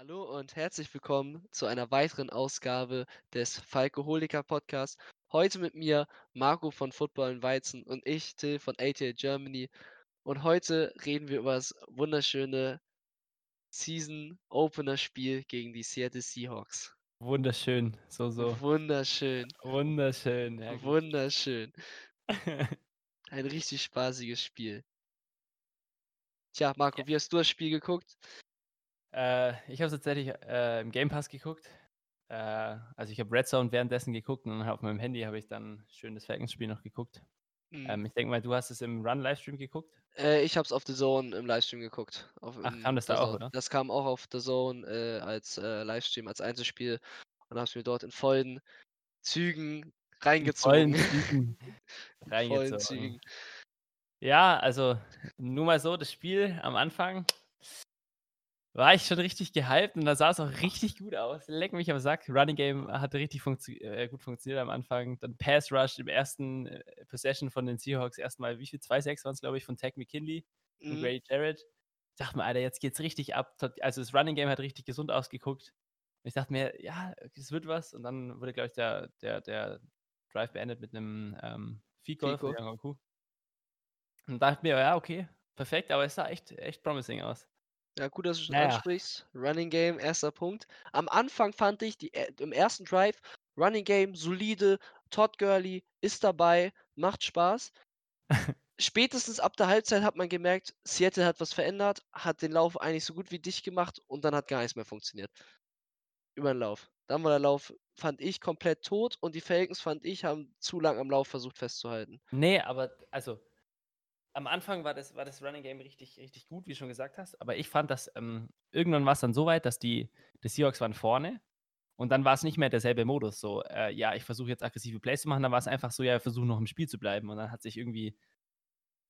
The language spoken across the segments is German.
Hallo und herzlich willkommen zu einer weiteren Ausgabe des Falkoholiker Podcasts. Heute mit mir Marco von Football in Weizen und ich, Till von ATL Germany. Und heute reden wir über das wunderschöne Season Opener Spiel gegen die Seattle Seahawks. Wunderschön, so, so. Wunderschön, Wunderschön, ja. wunderschön. Ein richtig spaßiges Spiel. Tja, Marco, wie hast du das Spiel geguckt? Äh, ich habe tatsächlich äh, im Game Pass geguckt. Äh, also ich habe Red Zone währenddessen geguckt und auf meinem Handy habe ich dann schön das Falcons-Spiel noch geguckt. Mhm. Ähm, ich denke mal, du hast es im Run-Livestream geguckt. Äh, ich hab's auf The Zone im Livestream geguckt. Auf, Ach, kam das da auch, oder? Das kam auch auf The Zone äh, als äh, Livestream, als Einzelspiel und hab's mir dort in vollen Zügen In reingezogen. vollen Zügen vollen reingezogen. Zügen. Ja, also nur mal so, das Spiel am Anfang war ich schon richtig gehypt und da sah es auch richtig gut aus. Leck mich am Sack. Running Game hatte richtig funktio äh, gut funktioniert am Anfang. Dann Pass Rush im ersten äh, Possession von den Seahawks erstmal, wie viel? 2-6 waren es, glaube ich, von Tech McKinley und Mhm. Grady Jarrett. Ich dachte mir, Alter, jetzt geht's richtig ab. Also das Running Game hat richtig gesund ausgeguckt. Und ich dachte mir, ja, es wird was. Und dann wurde, glaube ich, der, der, der Drive beendet mit einem ähm, Goal von Oku. Und dachte mir, ja, okay, perfekt, aber es sah echt, echt promising aus. Ja, gut, dass du schon Naja. ansprichst. Running Game, erster Punkt. Am Anfang fand ich, die, äh, im ersten Drive, Running Game, solide, Todd Gurley ist dabei, macht Spaß. Spätestens ab der Halbzeit hat man gemerkt, Seattle hat was verändert, hat den Lauf eigentlich so gut wie dicht gemacht und dann hat gar nichts mehr funktioniert. Über den Lauf. Dann war der Lauf, fand ich, komplett tot und die Falcons, fand ich, haben zu lang am Lauf versucht festzuhalten. Nee, aber also am Anfang war das, war das Running Game richtig, richtig gut, wie du schon gesagt hast. Aber ich fand, dass ähm, irgendwann war es dann so weit, dass die, die Seahawks waren vorne und dann war es nicht mehr derselbe Modus. So, äh, ja, ich versuche jetzt aggressive Plays zu machen. Dann war es einfach so, ja, wir versuchen noch im Spiel zu bleiben. Und dann hat sich irgendwie,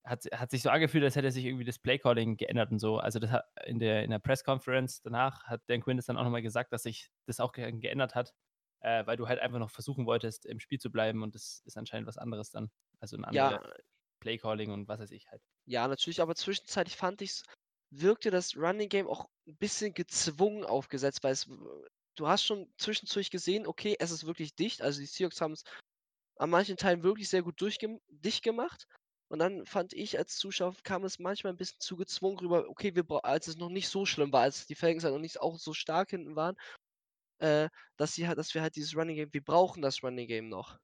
hat, hat sich so angefühlt, als hätte sich irgendwie das Playcalling geändert und so. Also das hat in der, in der Press-Conference danach hat Dan Quinn das dann auch nochmal gesagt, dass sich das auch ge geändert hat, äh, weil du halt einfach noch versuchen wolltest, im Spiel zu bleiben und das ist anscheinend was anderes dann. Also ein anderer Ja, Playcalling und was weiß ich halt. ja, natürlich, aber zwischenzeitlich fand ich wirkte das Running Game auch ein bisschen gezwungen aufgesetzt, weil es, du hast schon zwischendurch gesehen, okay, es ist wirklich dicht. Also die Seahawks haben es an manchen Teilen wirklich sehr gut durchgem dicht gemacht. Und dann fand ich als Zuschauer, kam es manchmal ein bisschen zu gezwungen rüber, okay, wir als es noch nicht so schlimm war, als die Falcons halt noch nicht auch so stark hinten waren, äh, dass sie halt, dass wir halt dieses Running Game, wir brauchen das Running Game noch.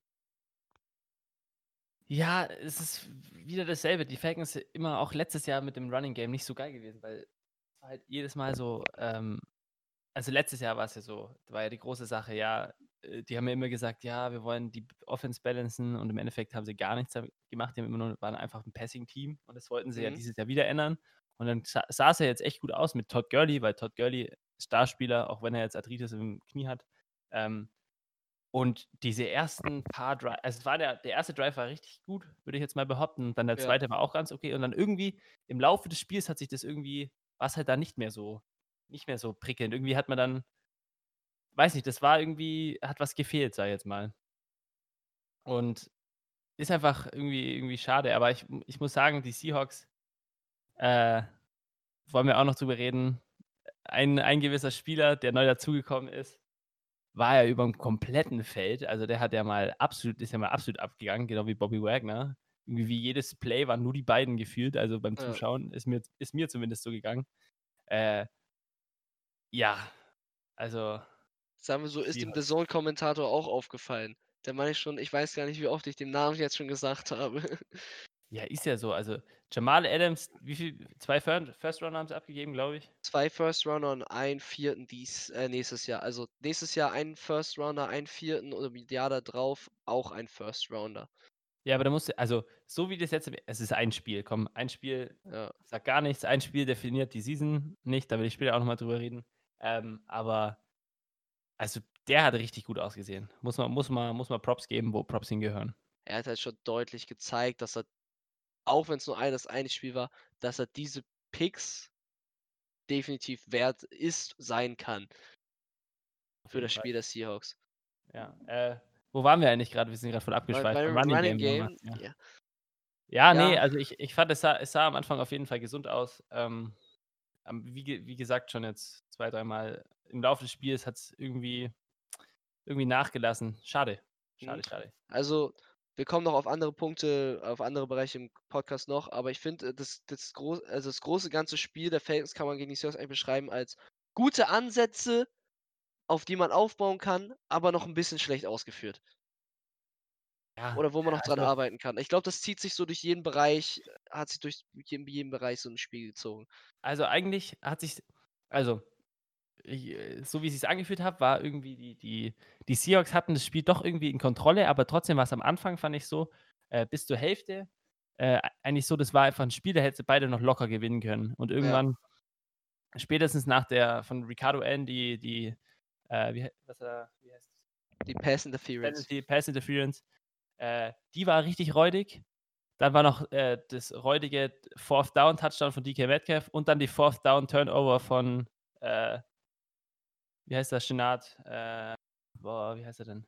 Ja, es ist wieder dasselbe. Die Falcons immer auch letztes Jahr mit dem Running Game nicht so geil gewesen, weil es war halt jedes Mal so, ähm, also letztes Jahr war es ja so, da war ja die große Sache, ja, äh, die haben ja immer gesagt, ja, wir wollen die Offense balancen und im Endeffekt haben sie gar nichts gemacht, die haben immer nur, waren einfach ein Passing-Team und das wollten sie ja Mhm. dieses Jahr wieder ändern. Und dann sa sah es ja jetzt echt gut aus mit Todd Gurley, weil Todd Gurley Starspieler, auch wenn er jetzt Arthritis im Knie hat, ähm, und diese ersten paar Drive, also es war der, der erste Drive war richtig gut, würde ich jetzt mal behaupten. Und dann der Ja. zweite war auch ganz okay. Und dann irgendwie im Laufe des Spiels hat sich das irgendwie, war es halt da nicht mehr so, nicht mehr so prickelnd. Irgendwie hat man dann, weiß nicht, das war irgendwie, hat was gefehlt, sag ich jetzt mal. Und ist einfach irgendwie, irgendwie schade. Aber ich, ich muss sagen, die Seahawks, äh, wollen wir auch noch drüber reden. Ein, ein gewisser Spieler, der neu dazugekommen ist, war ja über dem kompletten Feld. Also der hat ja mal absolut, ist ja mal absolut abgegangen, genau wie Bobby Wagner. Irgendwie wie jedes Play waren nur die beiden gefühlt. Also beim Ja. Zuschauen ist mir, ist mir zumindest so gegangen. Äh, ja, also Sagen wir so, ist dem. The Zone-Kommentator auch aufgefallen. Der meine ich schon, ich weiß gar nicht, wie oft ich den Namen jetzt schon gesagt habe. Ja, ist ja so. Also Jamal Adams, wie viel? Zwei Fir- First Round haben sie abgegeben, glaube ich. Zwei First Rounder und einen vierten dies, äh, nächstes Jahr. Also nächstes Jahr einen First Rounder, einen vierten und im Jahr da drauf auch ein First Rounder. Ja, aber da musst du, also so wie das jetzt, es ist ein Spiel, komm, ein Spiel Ja. sagt gar nichts, ein Spiel definiert die Season nicht, da will ich später auch nochmal drüber reden. Ähm, aber also der hat richtig gut ausgesehen. Muss man, muss man, muss man Props geben, wo Props hingehören. Er hat halt schon deutlich gezeigt, dass er, auch wenn es nur ein, das eine Spiel war, dass er diese Picks definitiv wert ist, sein kann für das. Spiel der Seahawks. Ja. Äh, wo waren wir eigentlich gerade? Wir sind gerade voll Bei, abgeschweift. beim Beim Running, waren wir, Game, ja. ja. Ja, nee, also ich, ich fand, es sah, es sah am Anfang auf jeden Fall gesund aus. Ähm, wie, wie gesagt, schon jetzt zwei, dreimal im Laufe des Spiels hat es irgendwie, irgendwie nachgelassen. Schade. Schade, Mhm. schade. Also, wir kommen noch auf andere Punkte, auf andere Bereiche im Podcast noch, aber ich finde, äh, das, das, groß, also das große ganze Spiel der Falcons kann man gegen die Seahawks eigentlich beschreiben als gute Ansätze, auf die man aufbauen kann, aber noch ein bisschen schlecht ausgeführt. Ja, Oder wo man noch dran also- arbeiten kann. Ich glaube, das zieht sich so durch jeden Bereich, äh, hat sich durch jeden, jeden Bereich so ein Spiel gezogen. Also eigentlich hat sich, also so wie ich es angefühlt habe, war irgendwie die, die, die Seahawks hatten das Spiel doch irgendwie in Kontrolle, aber trotzdem war es am Anfang, fand ich so, äh, bis zur Hälfte, äh, eigentlich so, das war einfach ein Spiel, da hätte beide noch locker gewinnen können. Und irgendwann, spätestens nach der von Ricardo N, die, die, äh, wie, was wie heißt Die Pass Interference. Penalty, Pass Interference, äh, die war richtig räudig. Dann war noch äh, das räudige Fourth Down Touchdown von DK Metcalf und dann die Fourth Down Turnover von, äh, wie heißt der, Chenard? Äh, boah, wie heißt er denn?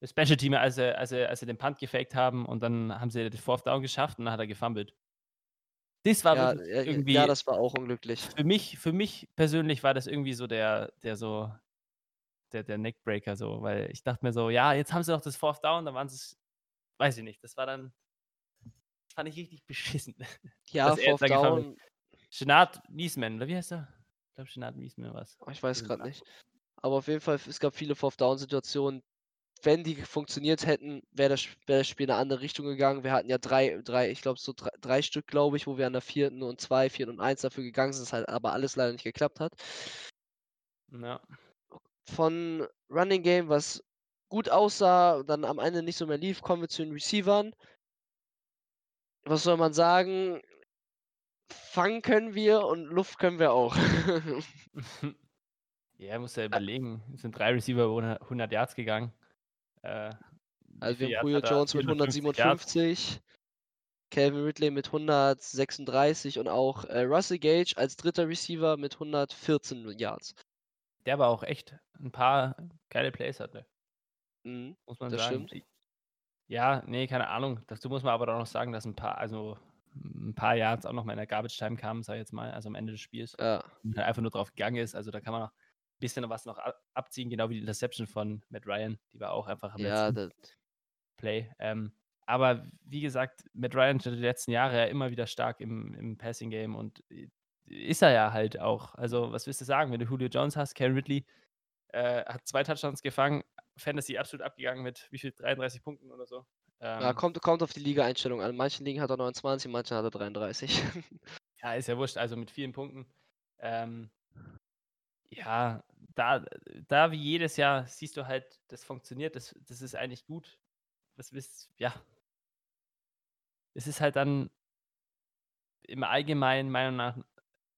Das Special Team, als sie, als, sie, als sie den Punt gefaked haben und dann haben sie den Fourth Down geschafft und dann hat er gefummelt. Das war Ja, ja, irgendwie, ja, das war auch unglücklich. für mich, für mich persönlich war das irgendwie so der, der so, der, der Neckbreaker so, weil ich dachte mir so, ja, jetzt haben sie doch das Fourth Down, dann waren sie es, weiß ich nicht, das war dann, das fand ich richtig beschissen. Ja, Fourth Down, Shenard Niesman, oder wie heißt er? Ich glaube, Shenard Niesman war es. oh, ich weiß gerade nicht. Aber auf jeden Fall, es gab viele Fourth Down Situationen. Wenn die funktioniert hätten, wäre das, wär das Spiel in eine andere Richtung gegangen. Wir hatten ja drei, drei ich glaube so drei, drei Stück, glaube ich, wo wir an der vierten und zwei, vierten und eins dafür gegangen sind, halt aber alles leider nicht geklappt hat. Ja. Von Running Game, was gut aussah, dann am Ende nicht so mehr lief, kommen wir zu den Receivern. Was soll man sagen? Fangen können wir und Luft können wir auch. ja, muss ja überlegen. Es sind drei Receiver über 100 Yards gegangen. Äh, Also wir haben Julio? Jones mit 450 Yards. 157, Calvin Ridley mit 136 und auch äh, Russell Gage als dritter Receiver mit 114 Yards. Der aber auch echt ein paar geile Plays hatte, Mhm. muss man Das sagen. stimmt. Ja, nee, keine Ahnung. Dazu muss man aber auch noch sagen, dass ein paar, also ein paar Yards auch noch mal in der Garbage Time kamen, sag ich jetzt mal, also am Ende des Spiels. Ja, Und halt einfach nur drauf gegangen ist. Also da kann man noch ein bisschen was noch ab- abziehen, genau wie die Interception von Matt Ryan. Die war auch einfach am ja, letzten Play. Ähm, aber wie gesagt, Matt Ryan die letzten Jahre ja immer wieder stark im, im Passing Game und äh, ist er ja halt auch. Also, was willst du sagen, wenn du Julio Jones hast? Karen Ridley äh, hat zwei Touchdowns gefangen, Fantasy absolut abgegangen mit wie viel? 33 Punkten oder so. Ja Ähm, kommt, kommt auf die Liga-Einstellung an. In manchen Ligen hat er 29, in manchen hat er 33. Ja, ist ja wurscht, also mit vielen Punkten. Ähm, ja, da, da wie jedes Jahr siehst du halt, das funktioniert, das, das ist eigentlich gut. Was wisst, ja. Es ist halt dann im Allgemeinen meiner Meinung nach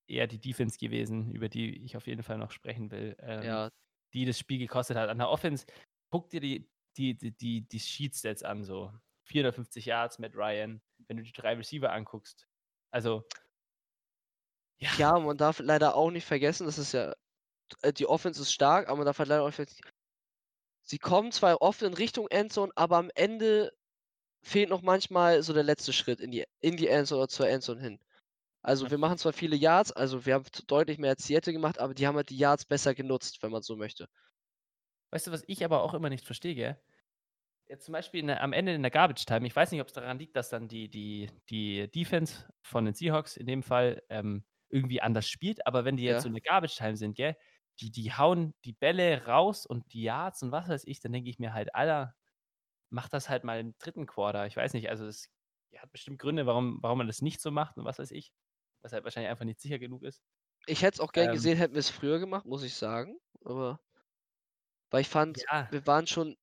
eher die Defense gewesen, über die ich auf jeden Fall noch sprechen will, ähm, ja, die das Spiel gekostet hat. An der Offense, guck dir die, die, die, die, Sheet-Stats an, so 450 Yards mit Ryan, wenn du die drei Receiver anguckst. Also, ja, ja, man darf leider auch nicht vergessen, das ist ja, äh, die Offense ist stark, aber man darf halt leider auch nicht sie kommen zwar oft in Richtung Endzone, aber am Ende fehlt noch manchmal so der letzte Schritt in die, in die Endzone oder zur Endzone hin. Also wir machen zwar viele Yards, also wir haben deutlich mehr als Seattle gemacht, aber die haben halt die Yards besser genutzt, wenn man so möchte. Weißt du, was ich aber auch immer nicht verstehe, gell? Jetzt zum Beispiel der, am Ende in der Garbage Time, ich weiß nicht, ob es daran liegt, dass dann die, die, die Defense von den Seahawks in dem Fall ähm, irgendwie anders spielt, aber wenn die jetzt Ja. so in der Garbage Time sind, gell, die, die hauen die Bälle raus und die Yards und was weiß ich, dann denke ich mir halt, Alter, mach das halt mal im dritten Quarter. Ich weiß nicht, also es hat bestimmt Gründe, warum, warum man das nicht so macht und was weiß ich, was halt wahrscheinlich einfach nicht sicher genug ist. Ich hätte es auch gern Ähm. gesehen, hätten wir es früher gemacht, muss ich sagen. Aber weil ich fand, Ja, wir waren schon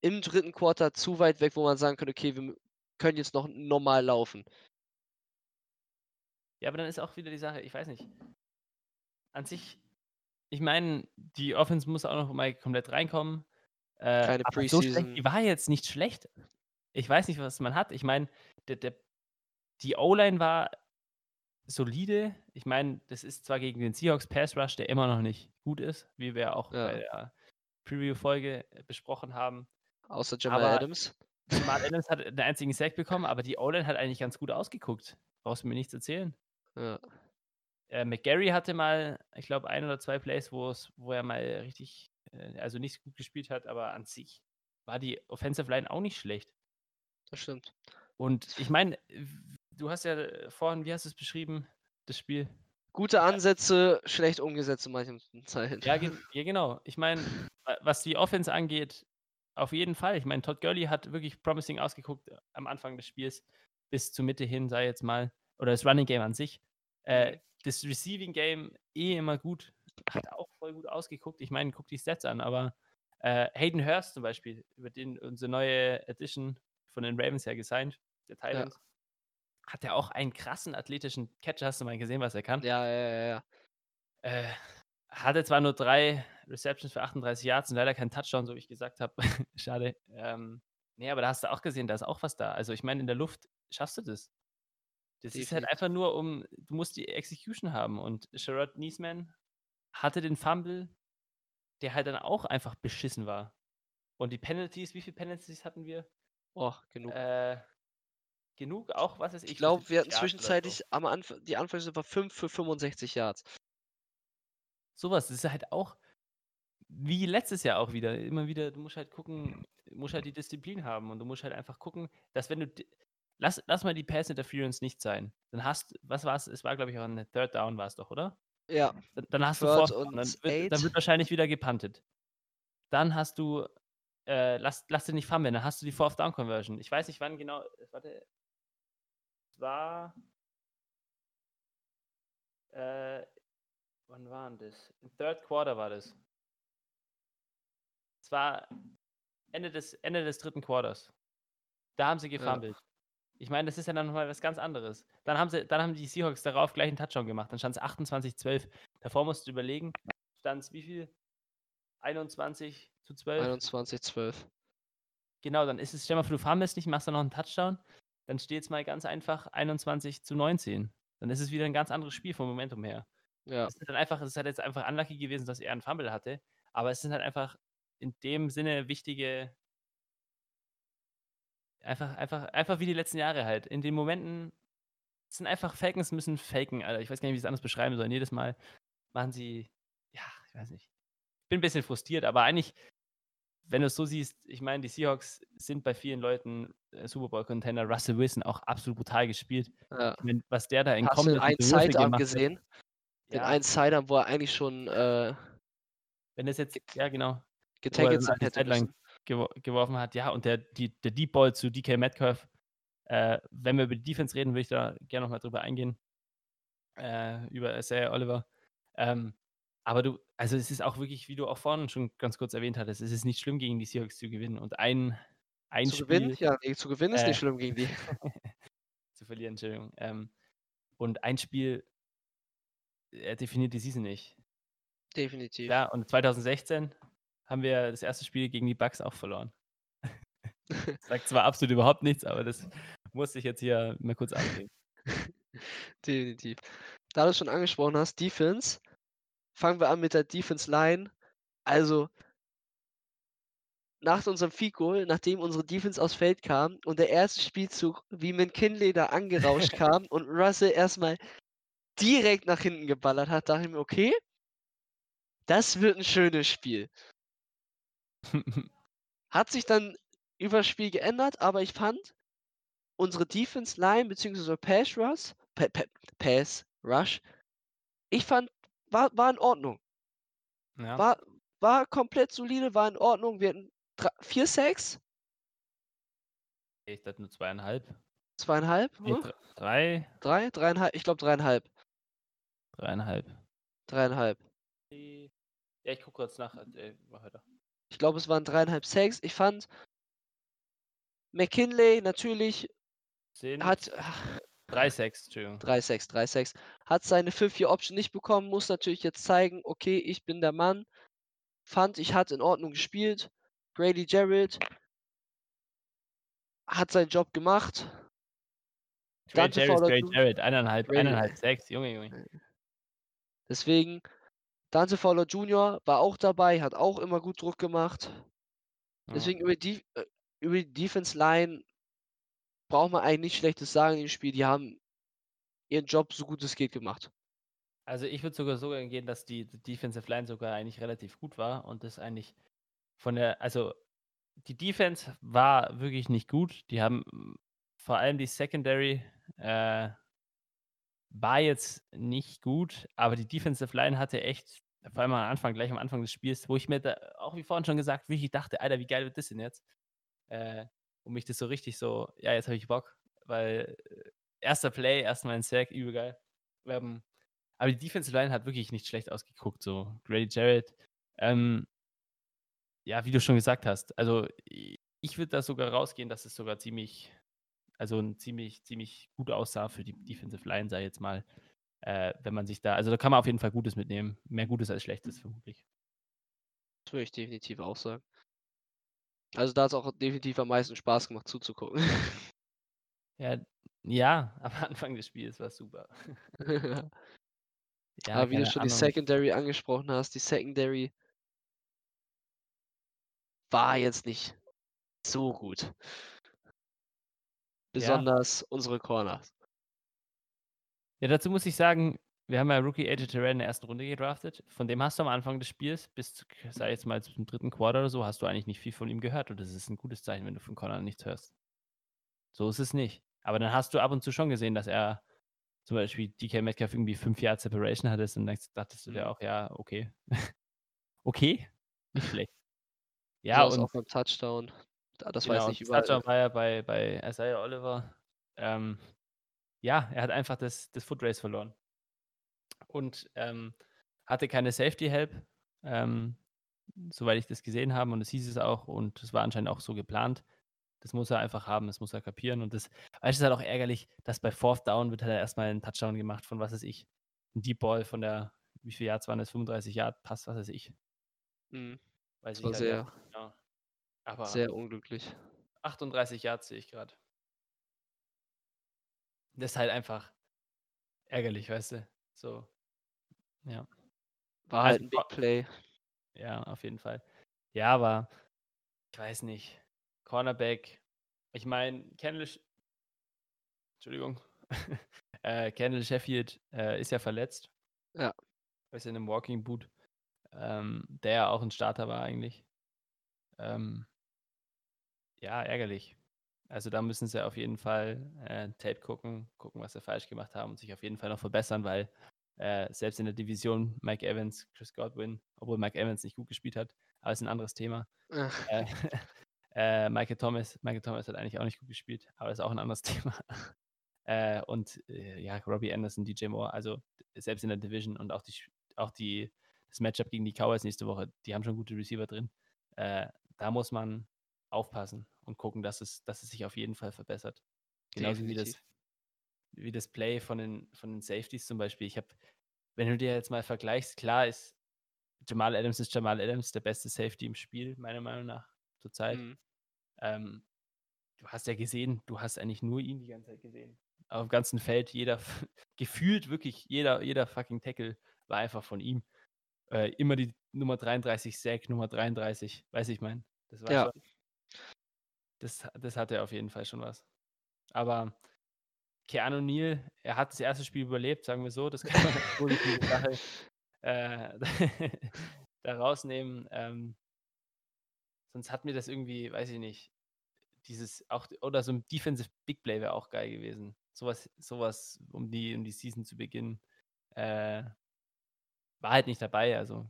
im dritten Quarter zu weit weg, wo man sagen könnte, okay, wir können jetzt noch normal laufen. Ja, aber dann ist auch wieder die Sache, ich weiß nicht. An sich, ich meine, die Offense muss auch noch mal komplett reinkommen. Äh, Keine aber so schlecht, Preseason. die war jetzt nicht schlecht. Ich weiß nicht, was man hat. Ich meine, der, der, die O-Line war solide. Ich meine, das ist zwar gegen den Seahawks Pass Rush, der immer noch nicht gut ist, wie wir auch Ja. bei der Preview-Folge äh, besprochen haben. Außer Jamal Aber- Adams. Jamal Adams hat einen einzigen Sack bekommen, aber die O-Line hat eigentlich ganz gut ausgeguckt. Brauchst du mir nichts erzählen. Ja. äh, McGarry hatte mal, ich glaube, ein oder zwei Plays, wo er mal richtig, äh, also nicht so gut gespielt hat, aber an sich war die Offensive Line auch nicht schlecht. Das stimmt. Und ich meine, du hast ja äh, vorhin wie hast du's beschrieben, das Spiel? Gute Ansätze, schlecht umgesetzt zu manchen Zeiten. Ja, gen ja, genau. Ich meine, was die Offense angeht, auf jeden Fall. Ich meine, Todd Gurley hat wirklich promising ausgeguckt äh, am Anfang des Spiels bis zur Mitte hin, ich jetzt mal. Oder das Running Game an sich. Äh, das Receiving Game eh immer gut. Hat auch voll gut ausgeguckt. Ich meine, guck die Stats an, aber, äh, Hayden Hurst zum Beispiel, über den unsere neue Addition von den Ravens ja gesigned, der Tight Ja. Hat ja auch einen krassen athletischen Catcher. Hast du mal gesehen, was er kann? Ja, ja, ja, ja. Äh, hatte zwar nur 3 Receptions für 38 Yards und leider keinen Touchdown, so wie ich gesagt habe. Schade. Ähm, ne, aber da hast du auch gesehen, da ist auch was da. Also, ich meine, in der Luft schaffst du das. Das ist halt Definitiv. einfach nur um du musst die Execution haben und Sherrod Niesman hatte den Fumble, der halt dann auch einfach beschissen war. Und die Penalties, wie viele Penalties hatten wir? Oh, genug. Äh, genug, auch, was weiß ich, Ich glaube, 70 wir hatten Yards oder so. zwischenzeitlich am Anf die Anfangssumme war 5 für 65 Yards. So was, das ist halt auch wie letztes Jahr auch wieder. Immer wieder, du musst halt gucken du musst halt die Disziplin haben und du musst halt einfach gucken, dass wenn du lass lass mal die Pass Interference nicht sein. Dann hast was war's? Es war, glaube ich, auch 'ne Third Down war's doch, oder? Ja. Dann dann hast du Third Fourth Down, und dann wird dann 8. wird wahrscheinlich wieder gepuntet. Dann hast du äh, lass lass dich nicht fummeln, dann hast du die Fourth Down Conversion. Ich weiß nicht, wann genau warte. Es war äh, wann war 'n das? Im Third Quarter war das. Es war Ende des Ende des 3. Quarters. Da haben sie Ja. gefummelt. Ich meine, das ist ja dann noch mal was ganz anderes. Dann haben sie dann haben die Seahawks darauf gleich 'n Touchdown gemacht. Dann stand's 28:12. Davor musst du überlegen, stand's wie viel? 21:12? 21:12. Genau, dann ist es stell mal vor, du fummelst nicht, machst dann noch 'n Touchdown, dann steht's mal ganz einfach 21:19. Dann ist es wieder 'n ganz anderes Spiel vom Momentum her. Ja. Es ist dann einfach es ist halt jetzt einfach unlucky gewesen, dass er 'n Fumble hatte, aber es sind halt einfach in dem Sinne wichtige einfach einfach einfach wie die letzten Jahre halt. In den Momenten es sind einfach Falcons müssen faken, Alter. Ich weiß gar nicht, wie ich's anders beschreiben soll. Jedes Mal machen sie ja, ich weiß nicht. Bin 'n bisschen frustriert, aber eigentlich, wenn du's so siehst ich meine, die Seahawks sind bei vielen Leuten, äh, Super Bowl Contender. Russell Wilson auch absolut brutal gespielt. Ja. Ich meine, was der da in Hast du den einen Sidearm gesehen? Den Ja. einen Sidearm, wo er eigentlich schon, äh Wenn das jetzt ja genau, er dann sein hätte gewo geworfen hat. Ja, und der die der Deep Ball zu DK Metcalf. Äh, wenn wir über die Defense reden, würde ich da gerne noch mal drüber eingehen. Äh, über Isaiah Oliver. Ähm, aber du also, es ist auch wirklich, wie du auch vorhin schon ganz kurz erwähnt hattest, es ist nicht schlimm, gegen die Seahawks zu gewinnen. Und ein ein Zu gewinnen? Spiel Ja, ne, zu gewinnen ist äh, nicht schlimm gegen die. zu verlieren, Entschuldigung. Ähm, und ein Spiel äh, definiert die Season nicht. Definitiv. Ja, und 2016 haben wir das 1. Spiel gegen die Bucks auch verloren. Sagt zwar absolut überhaupt nichts, aber das musste ich jetzt hier mal kurz anbringen. Definitiv. Da du's schon angesprochen hast, Defense, fangen wir an mit der Defense Line. Also nach unserem Goal, nachdem unsere Defense aufs Feld kam und der erste Spielzug, wie McKinley da angerauscht kam und Russell erst mal direkt nach hinten geballert hat, dachte ich mir: „Okay“ „das wird 'n schönes Spiel.“ Hat sich dann übers Spiel geändert, aber ich fand, unsere Defense Line beziehungsweise Pass Rush Pa Pa Pass Rush, ich fand, war war in Ordnung. Ja. War war komplett solide, war in Ordnung. Wir hatten dr 4 Sacks. Ich dachte nur 2,5. 2,5, Ne, hm? dr 3. 3? 3,5? Ich glaube 3,5. 3,5. 3,5. Die ja, ich gucke kurz nach, äh, mach weiter. Ich glaube, es waren 3,5 Sacks. Ich fand McKinley natürlich Sind hat 3 Sacks, Entschuldigung. 3 Sacks, 3 Sacks. Hat seine Fifth Year Option nicht bekommen, muss natürlich jetzt zeigen: „Okay, ich bin der Mann.“ Fand ich, hat in Ordnung gespielt. Grady Jarrett hat seinen Job gemacht. Grady Jarrett Grady Jarrett, 1,5 Grady 1,5 Sacks, Junge, Junge. Deswegen, Dante Fowler Junior war auch dabei, hat auch immer gut Druck gemacht. Ja. Deswegen über die äh, über die Defense Line braucht man eigentlich nichts Schlechtes sagen im Spiel. Die haben ihren Job so gut es geht gemacht. Also, ich würde sogar so gehen, dass die D Defensive Line sogar eigentlich relativ gut war und das eigentlich von der also, die Defense war wirklich nicht gut. Die haben vor allem die Secondary, äh war jetzt nicht gut, aber die Defensive Line hatte echt vor allem am Anfang gleich am Anfang des Spiels, wo ich mir da auch wie vorhin schon gesagt, wirklich dachte: „Alter, wie geil wird das denn jetzt?“ Äh, und mich das so richtig so: „Ja, jetzt habe ich Bock“, weil, äh, 1. Play, erst mal 'n Sack, übel geil. Ähm, aber die Defensive Line hat wirklich nicht schlecht ausgeguckt so. Grady Jarrett, ähm ja, wie du schon gesagt hast, also, ich würde da sogar rausgehen, dass es sogar ziemlich also, 'n ziemlich ziemlich gut aussah für die Defensive Line, ich jetzt mal, äh, wenn man sich da also, da kann man auf jeden Fall Gutes mitnehmen. Mehr Gutes als Schlechtes vermutlich. Das würde ich definitiv auch sagen. Also, da hat's auch definitiv am meisten Spaß gemacht zuzugucken. Ja, ja, am Anfang des Spiels war's super. Ja, Aber wie du schon die Ahnung. Secondary angesprochen hast, die Secondary war jetzt nicht so gut. Ja. Besonders unsere Corners. Ja, dazu muss ich sagen, wir haben ja Rookie AJ Terrell in der 1. Runde gedraftet. Von dem hast du am Anfang des Spiels bis ich jetzt mal zum 3. Quarter oder so, hast du eigentlich nicht viel von ihm gehört und das ist 'n gutes Zeichen, wenn du von Cornern nichts hörst. So ist es nicht. Aber dann hast du ab und zu schon gesehen, dass er zum Beispiel DK Metcalf irgendwie 5 Yards Separation hattest und denkst dachtest du dir auch: „Ja, okay. Okay, nicht schlecht.“ Ja, Besonders auch und beim Touchdown. Da das Genau, nicht und überall Touchdown war ja bei bei Isaiah Oliver. Ähm, ja, er hat einfach das das Foot Race verloren. Und, ähm, hatte keine Safety Help, ähm, soweit ich das gesehen habe und das hieß es auch und das war anscheinend auch so geplant. Das muss er einfach haben, das muss er kapieren und das weißt du, ist halt auch ärgerlich, dass bei 4th Down wird halt erst mal 'n Touchdown gemacht von, was weiß ich 'n Deep Ball von der wie viel Yards waren das? 35 Yard Pass, was weiß ich. Mhm. Weiß Das ich war halt ja sehr nicht genau. Aber sehr unglücklich. 38 Yards sehe ich grad. Das ist halt einfach ärgerlich, weißt du? So. Ja. War halt Also 'n vor Big Play. Ja, auf jeden Fall. Ja, aber ich weiß nicht. Cornerback ich meine, Kendall Sh Entschuldigung. Äh, Kendall Sheffield, äh, ist ja verletzt. Ja. Ist in 'nem Walking Boot, ähm, der ja auch 'n Starter war eigentlich. Ähm ja, ärgerlich. Also, da müssen sie auf jeden Fall, äh, Tape gucken, gucken, was sie falsch gemacht haben und sich auf jeden Fall noch verbessern, weil, äh, selbst in der Division Mike Evans, Chris Godwin obwohl Mike Evans nicht gut gespielt hat, aber ist 'n anderes Thema. Äh, äh, Michael Thomas Michael Thomas hat eigentlich auch nicht gut gespielt, aber ist auch 'n anderes Thema. Äh, und, äh, ja, Robbie Anderson, DJ Moore, also, selbst in der Division und auch die auch die das Matchup gegen die Cowboys nächste Woche, die haben schon gute Receiver drin. Äh, da muss man aufpassen und gucken, dass es dass es sich auf jeden Fall verbessert. Genauso wie das wie das Play von den von den Safeties zum Beispiel. Ich habe wenn du dir jetzt mal vergleichst, klar ist Jamal Adams ist Jamal Adams, der beste Safety im Spiel, meiner Meinung nach zurzeit. Mhm. Ähm, du hast ja gesehen du hast eigentlich nur ihn die ganze Zeit gesehen. Auf'm ganzen Feld, jeder gefühlt wirklich jeder jeder fucking Tackle war einfach von ihm. Äh, immer die Nummer 33 Sack, Nummer 33, weißt du, ich meine? Das war Ja. schon das das hatte auf jeden Fall schon was. Aber Keanu Neal, er hat das 1. Spiel überlebt, sagen wir so. Das kann man als positive Sache, äh, da rausnehmen. Ähm sonst hat mir das irgendwie, weiß ich nicht, dieses auch oder so 'n Defensive Big Play wäre auch geil gewesen. So was so was, um die um die Season zu beginnen. Äh war halt nicht dabei, also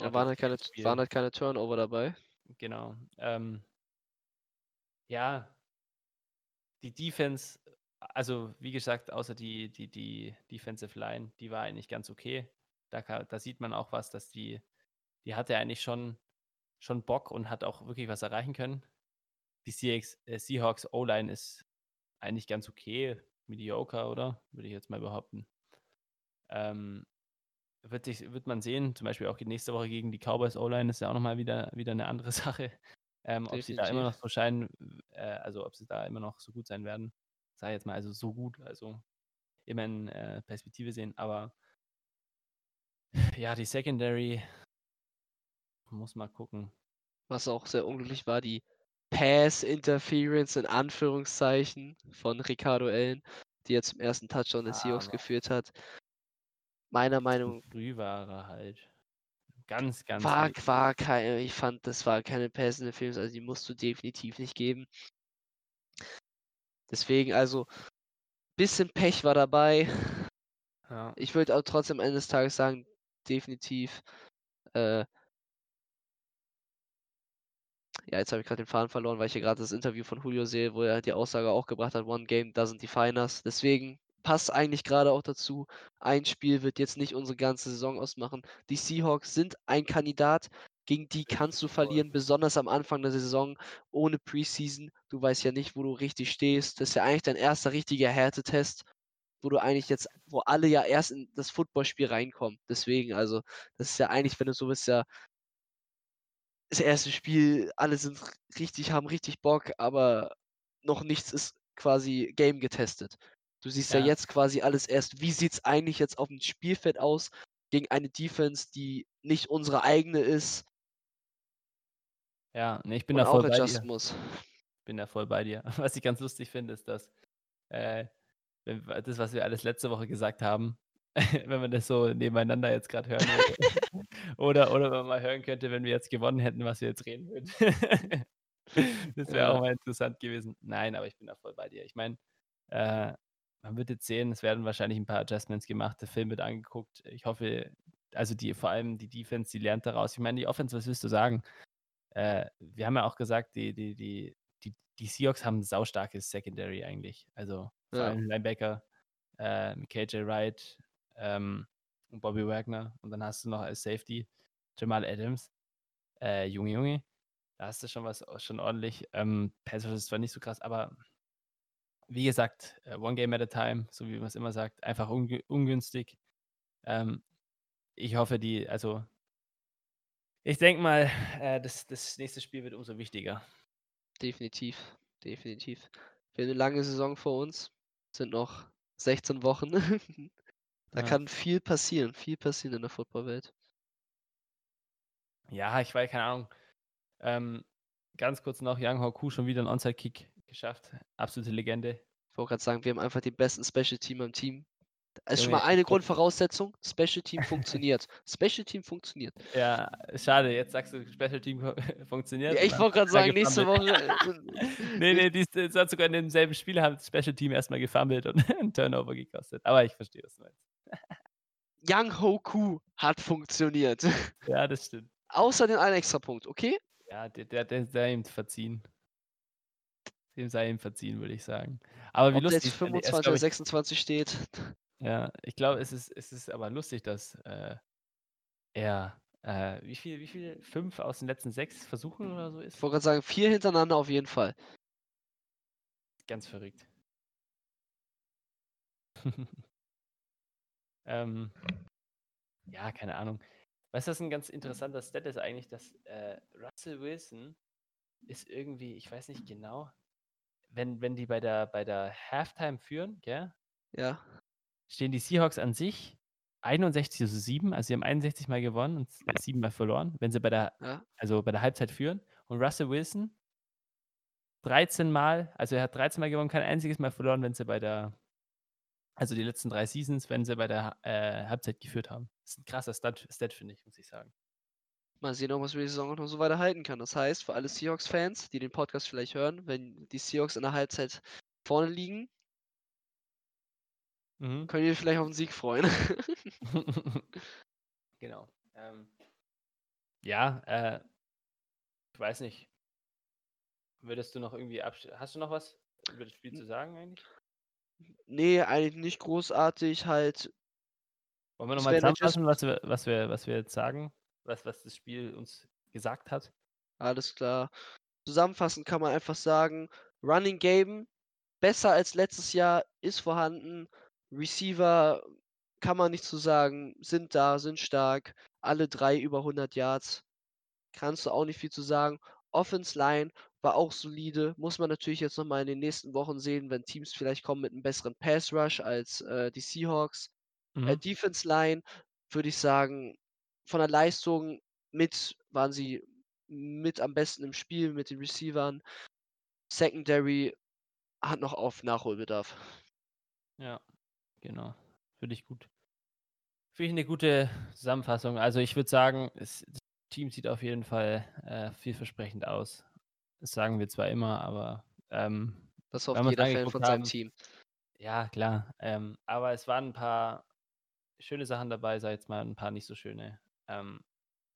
ja waren halt keine waren halt keine Turnover dabei. Genau. Ähm ja. Die Defense also, wie gesagt, außer die die die Defensive Line, die war eigentlich ganz okay. Da da sieht man auch was, dass die die hatte eigentlich schon schon Bock und hat auch wirklich was erreichen können. Die CX äh, Seahawks O-Line ist eigentlich ganz okay, mediocre, oder? Würde ich jetzt mal behaupten. Ähm, wird sich wird man sehen, zum Beispiel auch nächste Woche gegen die Cowboys O-Line ist ja auch noch mal wieder wieder 'ne andere Sache. Ähm, ob sie da immer noch so scheinen äh, also, ob sie da immer noch so gut sein werden, sage ich jetzt mal, also, so gut, also, immer in, äh, Perspektive sehen, aber ja, die Secondary muss mal gucken. Was auch sehr unglücklich war, die Pass Interference in Anführungszeichen von Ricardo Allen, die ja zum 1. Touchdown Ja, Seahawks geführt hat. meiner Meinung Früh war er halt. Ganz, ganz war war kei ich fand, das war keine passende Films, also die musst du definitiv nicht geben. Deswegen, also bisschen Pech war dabei. Ja. Ich würde auch trotzdem am Ende des Tages sagen, definitiv, äh ja, jetzt habe ich grad den Faden verloren, weil ich hier grad das Interview von Julio sehe, wo er die Aussage auch gebracht hat: „One game doesn't define us.“ Deswegen passt eigentlich grade auch dazu. Ein Spiel wird jetzt nicht unsere ganze Saison ausmachen. Die Seahawks sind ein Kandidat, gegen die kannst du verlieren, besonders am Anfang der Saison ohne Preseason. Du weißt ja nicht, wo du richtig stehst. Das ist ja eigentlich dein erster richtiger Härtetest, wo du eigentlich jetzt wo alle ja erst in das Footballspiel reinkommen. Deswegen, also, das ist ja eigentlich, wenn du so bist, ja das erste Spiel, alle sind richtig haben richtig Bock, aber noch nichts ist quasi game getestet. Du siehst ja Ja. jetzt quasi alles erst, wie sieht's eigentlich jetzt aufm Spielfeld aus gegen eine Defense, die nicht unsere eigene ist Ja, ne, ich bin da auch voll bei dir. muss. Bin da voll bei dir. Was ich ganz lustig finde, ist, dass, äh, das, was wir alles letzte Woche gesagt haben, wenn man das so nebeneinander jetzt grad hören würde. Oder oder wenn man mal hören könnte, wenn wir jetzt gewonnen hätten, was wir jetzt reden würden. Das wäre auch Ja. mal interessant gewesen. Nein, aber ich bin da voll bei dir. Ich meine, äh, man wird jetzt sehen, es werden wahrscheinlich 'n paar Adjustments gemacht, der Film wird angeguckt. Ich hoffe also die vor allem die Defense, die lernt daraus. Ich meine, die Offense, was willst du sagen? Äh, wir haben ja auch gesagt, die die die die die Seahawks haben 'n saustarkes Secondary eigentlich. Also, vor Ja. allem Linebacker, äh, KJ Wright, ähm, und Bobby Wagner und dann hast du noch als Safety Jamal Adams. Äh, Junge, Junge, da hast du schon was schon ordentlich. Ähm, Pass ist zwar nicht so krass, aber wie gesagt, äh, one game at a time, so wie man's immer sagt, einfach ungü ungünstig. Ähm, ich hoffe, die also ich denke mal, äh, das das nächste Spiel wird umso wichtiger. Definitiv, definitiv. Wir haben 'ne lange Saison vor uns, sind noch 16 Wochen. Da Ja. kann viel passieren, viel passieren in der Footballwelt. Ja, ich wei keine Ahnung. Ähm, ganz kurz noch, Younghoe Koo schon wieder 'n Onside-Kick geschafft. Absolute Legende. Ich wollte grad sagen, wir haben einfach den besten Special Teamer im Team. Da ist schon mal eine Grundvoraussetzung, Special Team funktioniert. Special Team funktioniert. Ja, schade, jetzt sagst du, Special Team funktioniert Ja, ich wollte er sagen, nächste. Woche, äh, Ne, ich ne, dies es hat sogar in demselben Spiel hat das Special Team erst mal gefummelt und 'n Turnover gekostet. Aber ich verstehe, was du meinst. Younghoe Koo hat funktioniert. Ja, das stimmt. Außer den einen Extrapunkt, okay? Ja, der der der sei ihm verziehen. Dem sei ihm verziehen, würde ich sagen. Aber wie Ob der jetzt lustig, ist, 25 glaube oder ich 26 steht. Ja, ich glaube, es ist es ist aber lustig, dass, äh, er, äh, wie viel wie viel 5 aus den letzten 6 Versuchen oder so Ich ist? wollte grad sagen, 4 hintereinander auf jeden Fall. Ganz verrückt. Ähm, ja, keine Ahnung. Weißt du, was 'n ganz interessanter Stat ist eigentlich, dass, äh, Russell Wilson ist irgendwie ich weiß nicht genau, wenn wenn die bei der bei der Halftime führen, gell? Ja. Stehen die Seahawks an sich 61:7, also sie haben 61 Mal gewonnen und s 7 Mal verloren, wenn sie bei der Ja. also bei der Halbzeit führen. Und Russell Wilson 13 Mal also er hat 13 Mal gewonnen, kein einziges Mal verloren, wenn sie bei der also die letzten 3 Seasons, wenn sie bei der äh, Halbzeit geführt haben. Ist 'n krasser Stat Stat, finde ich, muss ich sagen. Mal sehen, ob man's über die Saison noch so weiter halten kann. Das heißt, für alle Seahawks-Fans, die den Podcast vielleicht hören, wenn die Seahawks in der Halbzeit vorne liegen Mhm. könnt ihr vielleicht auf 'n Sieg freuen. Genau. Ähm ja, äh ich weiß nicht. Würdest du noch irgendwie absch hast du noch was über das Spiel zu sagen eigentlich? Ne, eigentlich nicht großartig, halt Wollen wir noch es mal werden zusammenfassen, was wir was wir was wir jetzt sagen? Was was das Spiel uns gesagt hat? Alles klar. Zusammenfassend kann man einfach sagen, Running Game besser als letztes Jahr, ist vorhanden. Receiver kann man nichts zu sagen, sind da, sind stark. Alle 3 über 100 Yards. Kannst du auch nicht viel zu sagen. Offense Line war auch solide. Muss man natürlich jetzt noch mal in den nächsten Wochen sehen, wenn Teams vielleicht kommen mit 'nem besseren Pass Rush als, äh, die Seahawks. Äh, Mhm. Defense Line würde ich sagen, von der Leistung mit waren sie mit am besten im Spiel mit den Receivern. Secondary hat noch auf Nachholbedarf. Ja, genau. Finde ich gut. Finde ich 'ne gute Zusammenfassung. Also, ich würde sagen, es das Team sieht auf jeden Fall, äh, vielversprechend aus. Das sagen wir zwar immer, aber, ähm, Das hofft jeder Fan von seinem haben Team. ja klar, ähm, aber es waren 'n paar schöne Sachen dabei, ich jetzt mal, 'n paar nicht so schöne. Ähm,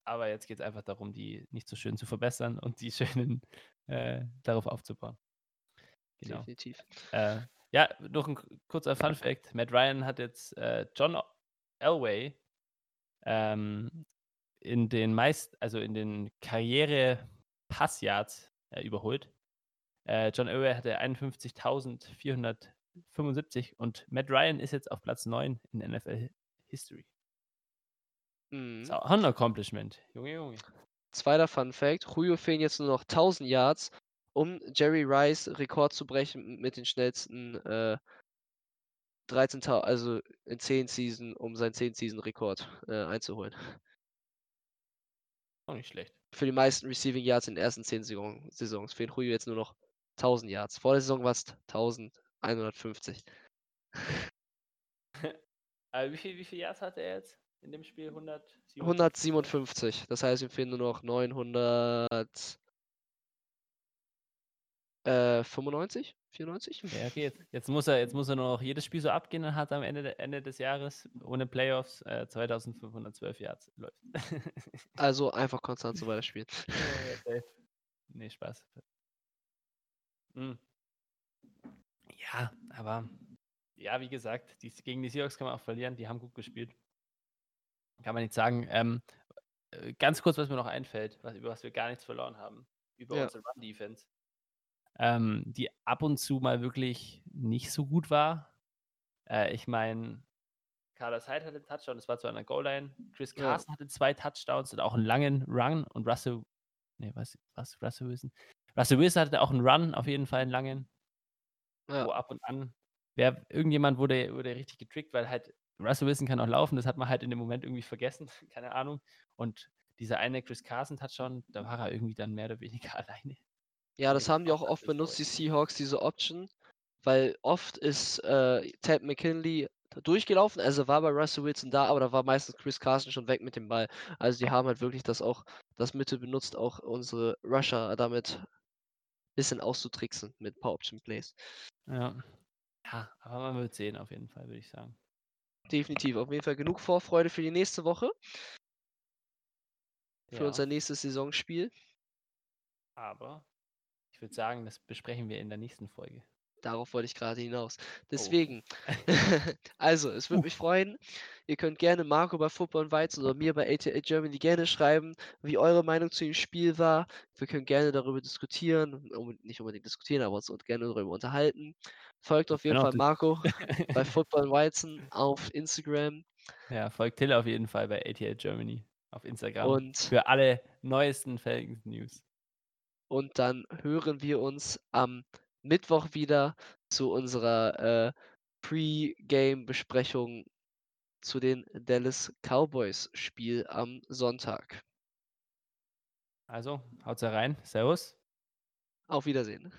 aber jetzt geht's einfach darum, die nicht so schönen zu verbessern und die schönen, äh, darauf aufzubauen. Genau. Definitiv. Äh, ja, noch 'n k kurzer Fun Fact: Matt Ryan hat jetzt, äh, John Elway, ähm, in den meist also, in den Karriere-Pass-Yards, äh, überholt. Äh, John Elway hatte 51.475 und Matt Ryan ist jetzt auf Platz 9 in NFL History. Ist Mhm. auch 'n Accomplishment. Junge, Junge. Zweiter Fun Fact: Julio fehlen jetzt nur noch 1.000 Yards, um Jerry Rice Rekord zu brechen mit den schnellsten, äh 13 Tau also, in 10 Season, um seinen 10 Season-Rekord, äh, einzuholen. Auch nicht schlecht. Für die meisten Receiving Yards in den ersten 10 Saison Saisons fehlen Julio jetzt nur noch 1.000 Yards. Vor der Saison war's 1.150. Äh, wie viel wie viel Yards hatte er jetzt in dem Spiel? 157, oder? 157. Das heißt, ihm fehlen nur noch 900 äh, 95? 94? Ja, okay, jetzt jetzt muss er jetzt muss er nur noch jedes Spiel so abgehen, dann hat er am Ende de Ende des Jahres ohne Playoffs, äh, 2.512 Yards. Läuft. Also, einfach konstant so weiterspielen. Ja, ja, safe. Ne, Spaß. Hm. Ja, aber ja, wie gesagt, die gegen die Seahawks kann man auch verlieren, die haben gut gespielt. Kann man nicht sagen. Ähm, äh, ganz kurz, was mir noch einfällt, was über was wir gar nichts verloren haben, über Ja. unsere Run-Defense, ähm, die ab und zu mal wirklich nicht so gut war. Äh, ich meine, Carlos Hyde hatte 'n Touchdown, das war an der Goal-Line. Chris Ja. Carson hatte 2 Touchdowns und auch 'n langen Run und Russell ne, was was Russell Wilson? Russell Wilson hatte auch 'n Run, auf jeden Fall 'n langen. Ja. Wo ab und an wer irgendjemand wurde wurde richtig getrickt, weil halt Russell Wilson kann auch laufen, das hat man halt in dem Moment irgendwie vergessen, keine Ahnung. Und dieser eine Chris Carson-Touchdown, da war er irgendwie dann mehr oder weniger alleine. Ja, das Deswegen haben die auch oft benutzt, die. Seahawks, diese Option, weil oft ist, äh, Ted McKinley durchgelaufen, also, war bei Russell Wilson da, aber da war meistens Chris Carson schon weg mit dem Ball. Also, die haben halt wirklich das auch das Mittel benutzt, auch unsere Rusher damit bisschen auszutricksen mit paar Option Plays. Ja. Ja, aber man wird sehen auf jeden Fall, würde ich sagen. Definitiv, auf jeden Fall genug Vorfreude für die nächste Woche. Für Ja. unser nächstes Saisonspiel. Aber ich würde sagen, das besprechen wir in der nächsten Folge. Darauf wollte ich grade hinaus. Oh. Deswegen, also, es würde mich freuen. Ihr könnt gerne Marco bei Football und Weizen oder mir bei ATA Germany gerne schreiben, wie eure Meinung zu dem Spiel war. Wir können gerne darüber diskutieren, nicht unbedingt diskutieren, aber uns gerne darüber unterhalten. Folgt auf jeden auch Fall Marco bei Football Weizen auf Instagram. Ja, folgt Till auf jeden Fall bei ATL Germany auf Instagram Und für alle neuesten Falcons News. Und dann hören wir uns am Mittwoch wieder zu unserer, äh, Pre-Game-Besprechung zu den Dallas Cowboys-Spiel am Sonntag. Also, haut's rein. Servus. Auf Wiedersehen.